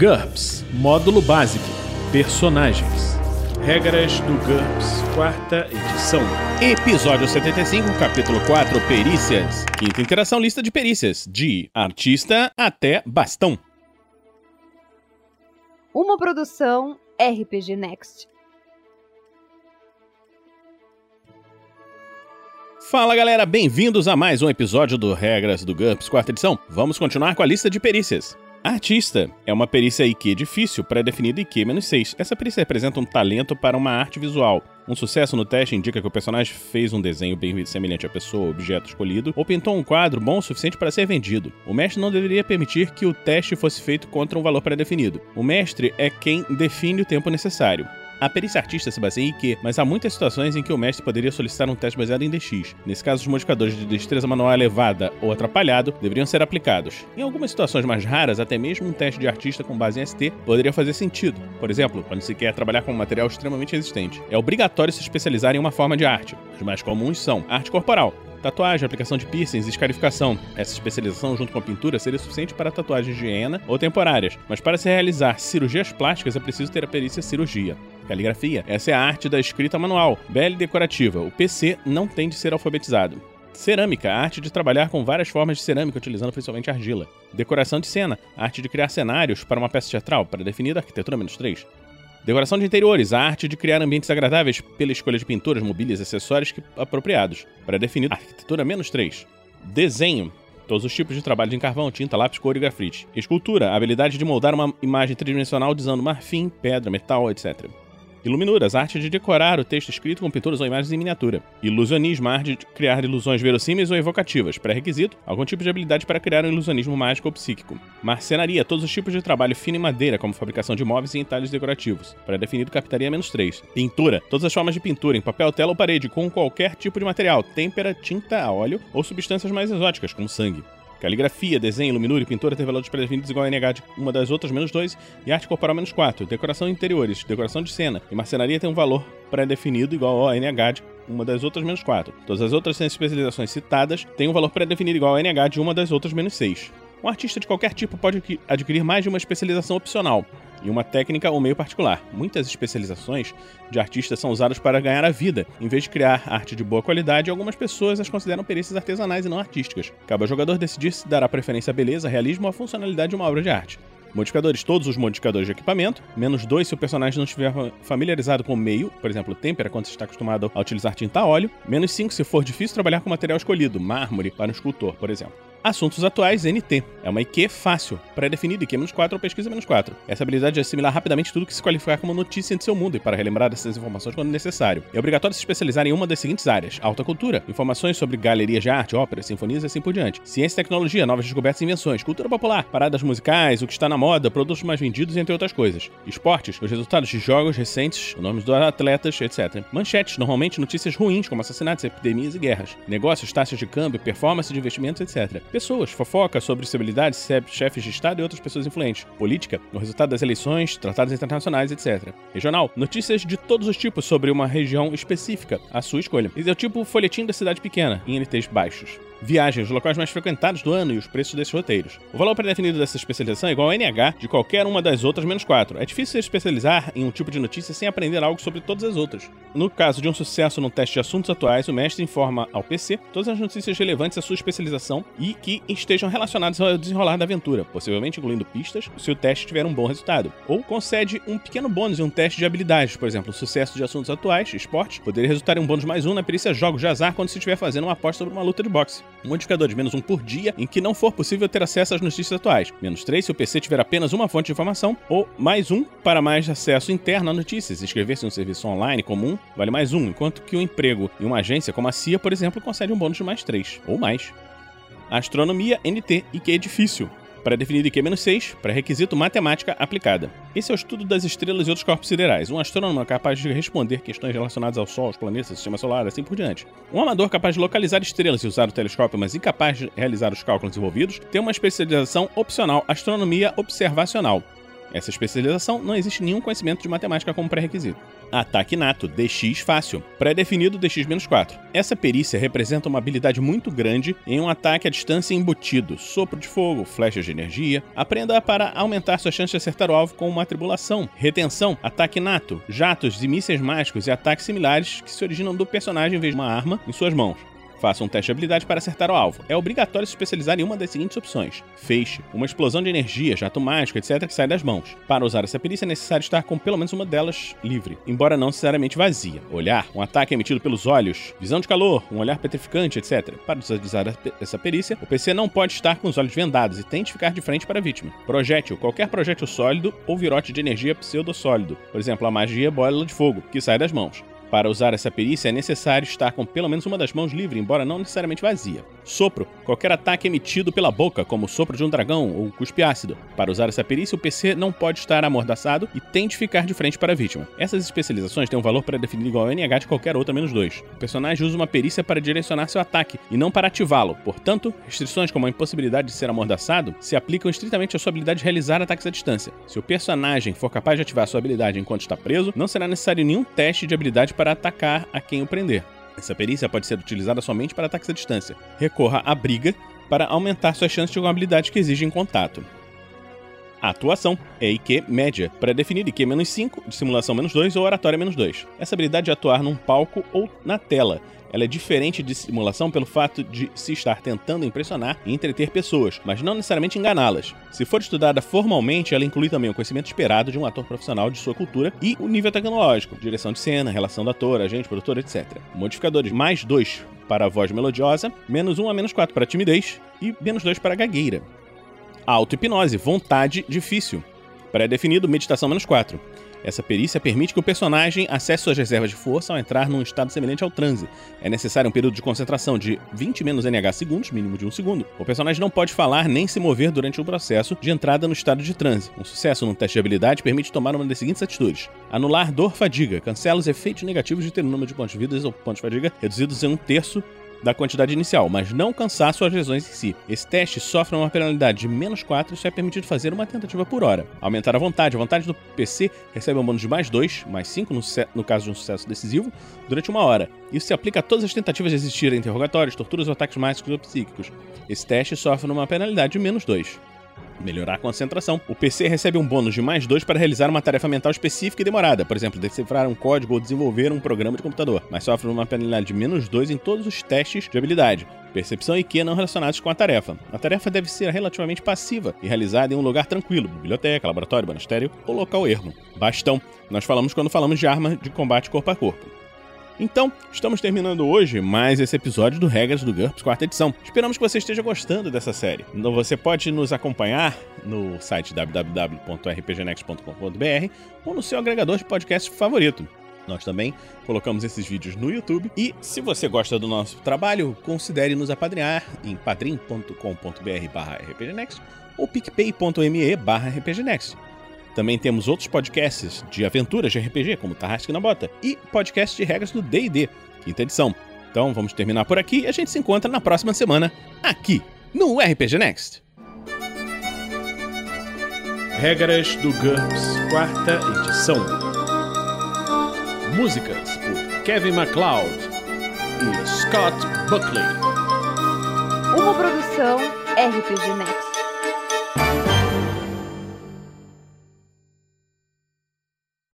GURPS Módulo Básico Personagens Regras do GURPS, quarta edição. Episódio 75, capítulo 4, Perícias. Quinta interação, lista de perícias. De artista até bastão. Uma produção RPG Next. Fala galera, bem-vindos a mais um episódio do Regras do GURPS, quarta edição. Vamos continuar com a lista de perícias. Artista é uma perícia IQ difícil, pré-definida IQ-6. Essa perícia representa um talento para uma arte visual. Um sucesso no teste indica que o personagem fez um desenho bem semelhante à pessoa ou objeto escolhido, ou pintou um quadro bom o suficiente para ser vendido. O mestre não deveria permitir que o teste fosse feito contra um valor pré-definido. O mestre é quem define o tempo necessário. A perícia artista se baseia em IQ, mas há muitas situações em que o mestre poderia solicitar um teste baseado em DX. Nesse caso, os modificadores de destreza manual elevada ou atrapalhado deveriam ser aplicados. Em algumas situações mais raras, até mesmo um teste de artista com base em ST poderia fazer sentido. Por exemplo, quando se quer trabalhar com um material extremamente resistente. É obrigatório se especializar em uma forma de arte. Os mais comuns são arte corporal, Tatuagem, aplicação de piercings e escarificação. Essa especialização junto com a pintura seria suficiente para tatuagens de hiena ou temporárias, mas para se realizar cirurgias plásticas é preciso ter a perícia cirurgia. Caligrafia. Essa é a arte da escrita manual, bela e decorativa. O PC não tem de ser alfabetizado. Cerâmica, a arte de trabalhar com várias formas de cerâmica utilizando principalmente argila. Decoração de cena, a arte de criar cenários para uma peça teatral, para definir a arquitetura menos 3. Decoração de interiores, a arte de criar ambientes agradáveis pela escolha de pinturas, mobílias e acessórios apropriados, para definir a arquitetura menos 3. Desenho, todos os tipos de trabalho de carvão, tinta, lápis, cor e grafite. Escultura, a habilidade de moldar uma imagem tridimensional usando marfim, pedra, metal, etc. Iluminuras, arte de decorar o texto escrito com pinturas ou imagens em miniatura. Ilusionismo, arte de criar ilusões verossímeis ou evocativas. Pré-requisito, algum tipo de habilidade para criar um ilusionismo mágico ou psíquico. Marcenaria, todos os tipos de trabalho fino em madeira, como fabricação de móveis e entalhes decorativos. Pré-definido, captaria menos 3. Pintura, todas as formas de pintura, em papel, tela ou parede, com qualquer tipo de material, têmpera, tinta óleo ou substâncias mais exóticas, como sangue. Caligrafia, desenho, luminura e pintura tem valores pré-definidos igual a NH de uma das outras menos 2 e arte corporal menos 4. Decoração de interiores, decoração de cena e marcenaria tem um valor pré-definido igual a NH de uma das outras menos 4. Todas as outras especializações citadas têm um valor pré-definido igual a NH de uma das outras menos 6. Um artista de qualquer tipo pode adquirir mais de uma especialização opcional, e uma técnica ou meio particular. Muitas especializações de artistas são usadas para ganhar a vida. Em vez de criar arte de boa qualidade, algumas pessoas as consideram perícias artesanais e não artísticas. Cabe ao jogador decidir se dará preferência à beleza, realismo ou à funcionalidade de uma obra de arte. Modificadores, todos os modificadores de equipamento, menos dois se o personagem não estiver familiarizado com o meio, por exemplo, têmpera, quando você está acostumado a utilizar tinta a óleo, menos 5 se for difícil trabalhar com material escolhido, mármore, para um escultor, por exemplo. Assuntos atuais, NT. É uma IQ fácil, pré-definida, IQ menos 4 ou pesquisa menos 4. Essa habilidade é assimilar rapidamente tudo que se qualificar como notícia de seu mundo e para relembrar dessas informações quando necessário. É obrigatório se especializar em uma das seguintes áreas: alta cultura, informações sobre galerias de arte, óperas, sinfonias e assim por diante. Ciência e tecnologia, novas descobertas e invenções, cultura popular, paradas musicais, o que está na moda, produtos mais vendidos, entre outras coisas. Esportes, os resultados de jogos recentes, os nomes dos atletas, etc. Manchetes, normalmente notícias ruins, como assassinatos, epidemias e guerras. Negócios, taxas de câmbio, performance de investimentos, etc. Pessoas, fofoca sobre celebridades, chefes de Estado e outras pessoas influentes. Política, o resultado das eleições, tratados internacionais, etc. Regional, notícias de todos os tipos sobre uma região específica, a sua escolha. Esse é o tipo folhetim da cidade pequena, em NTs baixos. Viagens, os locais mais frequentados do ano e os preços desses roteiros. O valor pré-definido dessa especialização é igual ao NH de qualquer uma das outras menos 4. É difícil se especializar em um tipo de notícia sem aprender algo sobre todas as outras. No caso de um sucesso no teste de assuntos atuais, o mestre informa ao PC todas as notícias relevantes à sua especialização e que estejam relacionadas ao desenrolar da aventura, possivelmente incluindo pistas se o teste tiver um bom resultado. Ou concede um pequeno bônus em um teste de habilidades, por exemplo, sucesso de assuntos atuais, esporte, poderia resultar em um bônus mais um na perícia jogos de azar quando se estiver fazendo uma aposta sobre uma luta de boxe um modificador de menos um por dia em que não for possível ter acesso às notícias atuais, menos 3 se o PC tiver apenas uma fonte de informação, ou mais um para mais acesso interno a notícias. Inscrever-se em um serviço online comum vale mais um, enquanto que o emprego em uma agência como a CIA, por exemplo, concede um bônus de mais 3, ou mais. Astronomia, NT e que é difícil pré-definido IQ-6, pré-requisito matemática aplicada. Esse é o estudo das estrelas e outros corpos siderais. Um astrônomo é capaz de responder questões relacionadas ao Sol, aos planetas, sistema solar, assim por diante. Um amador capaz de localizar estrelas e usar o telescópio, mas incapaz de realizar os cálculos envolvidos, tem uma especialização opcional astronomia observacional. Essa especialização não existe nenhum conhecimento de matemática como pré-requisito. Ataque Nato, DX Fácil, pré-definido DX-4. Essa perícia representa uma habilidade muito grande em um ataque à distância embutido, sopro de fogo, flechas de energia. Aprenda para aumentar sua chance de acertar o alvo com uma tribulação. Retenção, ataque nato, jatos e mísseis mágicos e ataques similares que se originam do personagem em vez de uma arma em suas mãos. Faça um teste de habilidade para acertar o alvo. É obrigatório se especializar em uma das seguintes opções: feixe, uma explosão de energia, jato mágico, etc., que sai das mãos. Para usar essa perícia é necessário estar com pelo menos uma delas livre, embora não necessariamente vazia. Olhar, um ataque emitido pelos olhos, visão de calor, um olhar petrificante, etc. Para utilizar essa perícia, o PC não pode estar com os olhos vendados e tente ficar de frente para a vítima. Projétil, qualquer projétil sólido ou virote de energia pseudo-sólido, por exemplo, a magia bola de fogo, que sai das mãos. Para usar essa perícia é necessário estar com pelo menos uma das mãos livre, embora não necessariamente vazia. Sopro. Qualquer ataque emitido pela boca, como o sopro de um dragão ou cuspe ácido. Para usar essa perícia, o PC não pode estar amordaçado e tem de ficar de frente para a vítima. Essas especializações têm um valor pré-definido igual ao NH de qualquer outra menos 2. O personagem usa uma perícia para direcionar seu ataque e não para ativá-lo. Portanto, restrições como a impossibilidade de ser amordaçado se aplicam estritamente à sua habilidade de realizar ataques à distância. Se o personagem for capaz de ativar sua habilidade enquanto está preso, não será necessário nenhum teste de habilidade para atacar a quem o prender. Essa perícia pode ser utilizada somente para ataques à distância. Recorra à briga para aumentar suas chances de alguma habilidade que exige em contato. Atuação é IQ média, pré-definida IQ menos 5, de simulação menos 2 ou oratória menos 2. Essa habilidade de atuar num palco ou na tela ela é diferente de simulação pelo fato de se estar tentando impressionar e entreter pessoas, mas não necessariamente enganá-las. Se for estudada formalmente, ela inclui também o conhecimento esperado de um ator profissional de sua cultura e o nível tecnológico, direção de cena, relação do ator, agente, produtor, etc. Modificadores mais 2 para a voz melodiosa, menos 1 a menos 4 para timidez e menos 2 para gagueira. Auto-hipnose, vontade difícil. Pré-definido, meditação menos 4. Essa perícia permite que o personagem acesse suas reservas de força ao entrar num estado semelhante ao transe. É necessário um período de concentração de 20 menos NH segundos, mínimo de um segundo. O personagem não pode falar nem se mover durante o processo de entrada no estado de transe. Um sucesso num teste de habilidade permite tomar uma das seguintes atitudes: anular dor fadiga, cancela os efeitos negativos de ter o número de pontos de vida ou pontos de fadiga reduzidos em um terço da quantidade inicial, mas não cansar suas lesões em si. Esse teste sofre uma penalidade de menos 4 e só é permitido fazer uma tentativa por hora. Aumentar a vontade. A vontade do PC recebe um bônus de mais 2, mais 5 no, no caso de um sucesso decisivo, durante uma hora. Isso se aplica a todas as tentativas de existir interrogatórios, torturas ou ataques mágicos ou psíquicos. Esse teste sofre uma penalidade de menos 2 melhorar a concentração. O PC recebe um bônus de mais dois para realizar uma tarefa mental específica e demorada, por exemplo, decifrar um código ou desenvolver um programa de computador, mas sofre uma penalidade de menos dois em todos os testes de habilidade. Percepção e IQ não relacionados com a tarefa. A tarefa deve ser relativamente passiva e realizada em um lugar tranquilo, biblioteca, laboratório, monastério ou local ermo. Bastão. Nós falamos quando falamos de arma de combate corpo a corpo. Então, estamos terminando hoje mais esse episódio do Regras do GURPS, quarta edição. Esperamos que você esteja gostando dessa série. Então, você pode nos acompanhar no site www.rpgnext.com.br ou no seu agregador de podcast favorito. Nós também colocamos esses vídeos no YouTube. E se você gosta do nosso trabalho, considere nos apadrinhar em padrim.com.br/rpgnext ou picpay.me/rpgnext. Também temos outros podcasts de aventuras de RPG, como Tarrasque na Bota, e podcast de regras do D&D, quinta edição. Então vamos terminar por aqui e a gente se encontra na próxima semana, aqui, no RPG Next. Regras do GURPS, quarta edição. Músicas por Kevin MacLeod e Scott Buckley. Uma produção RPG Next.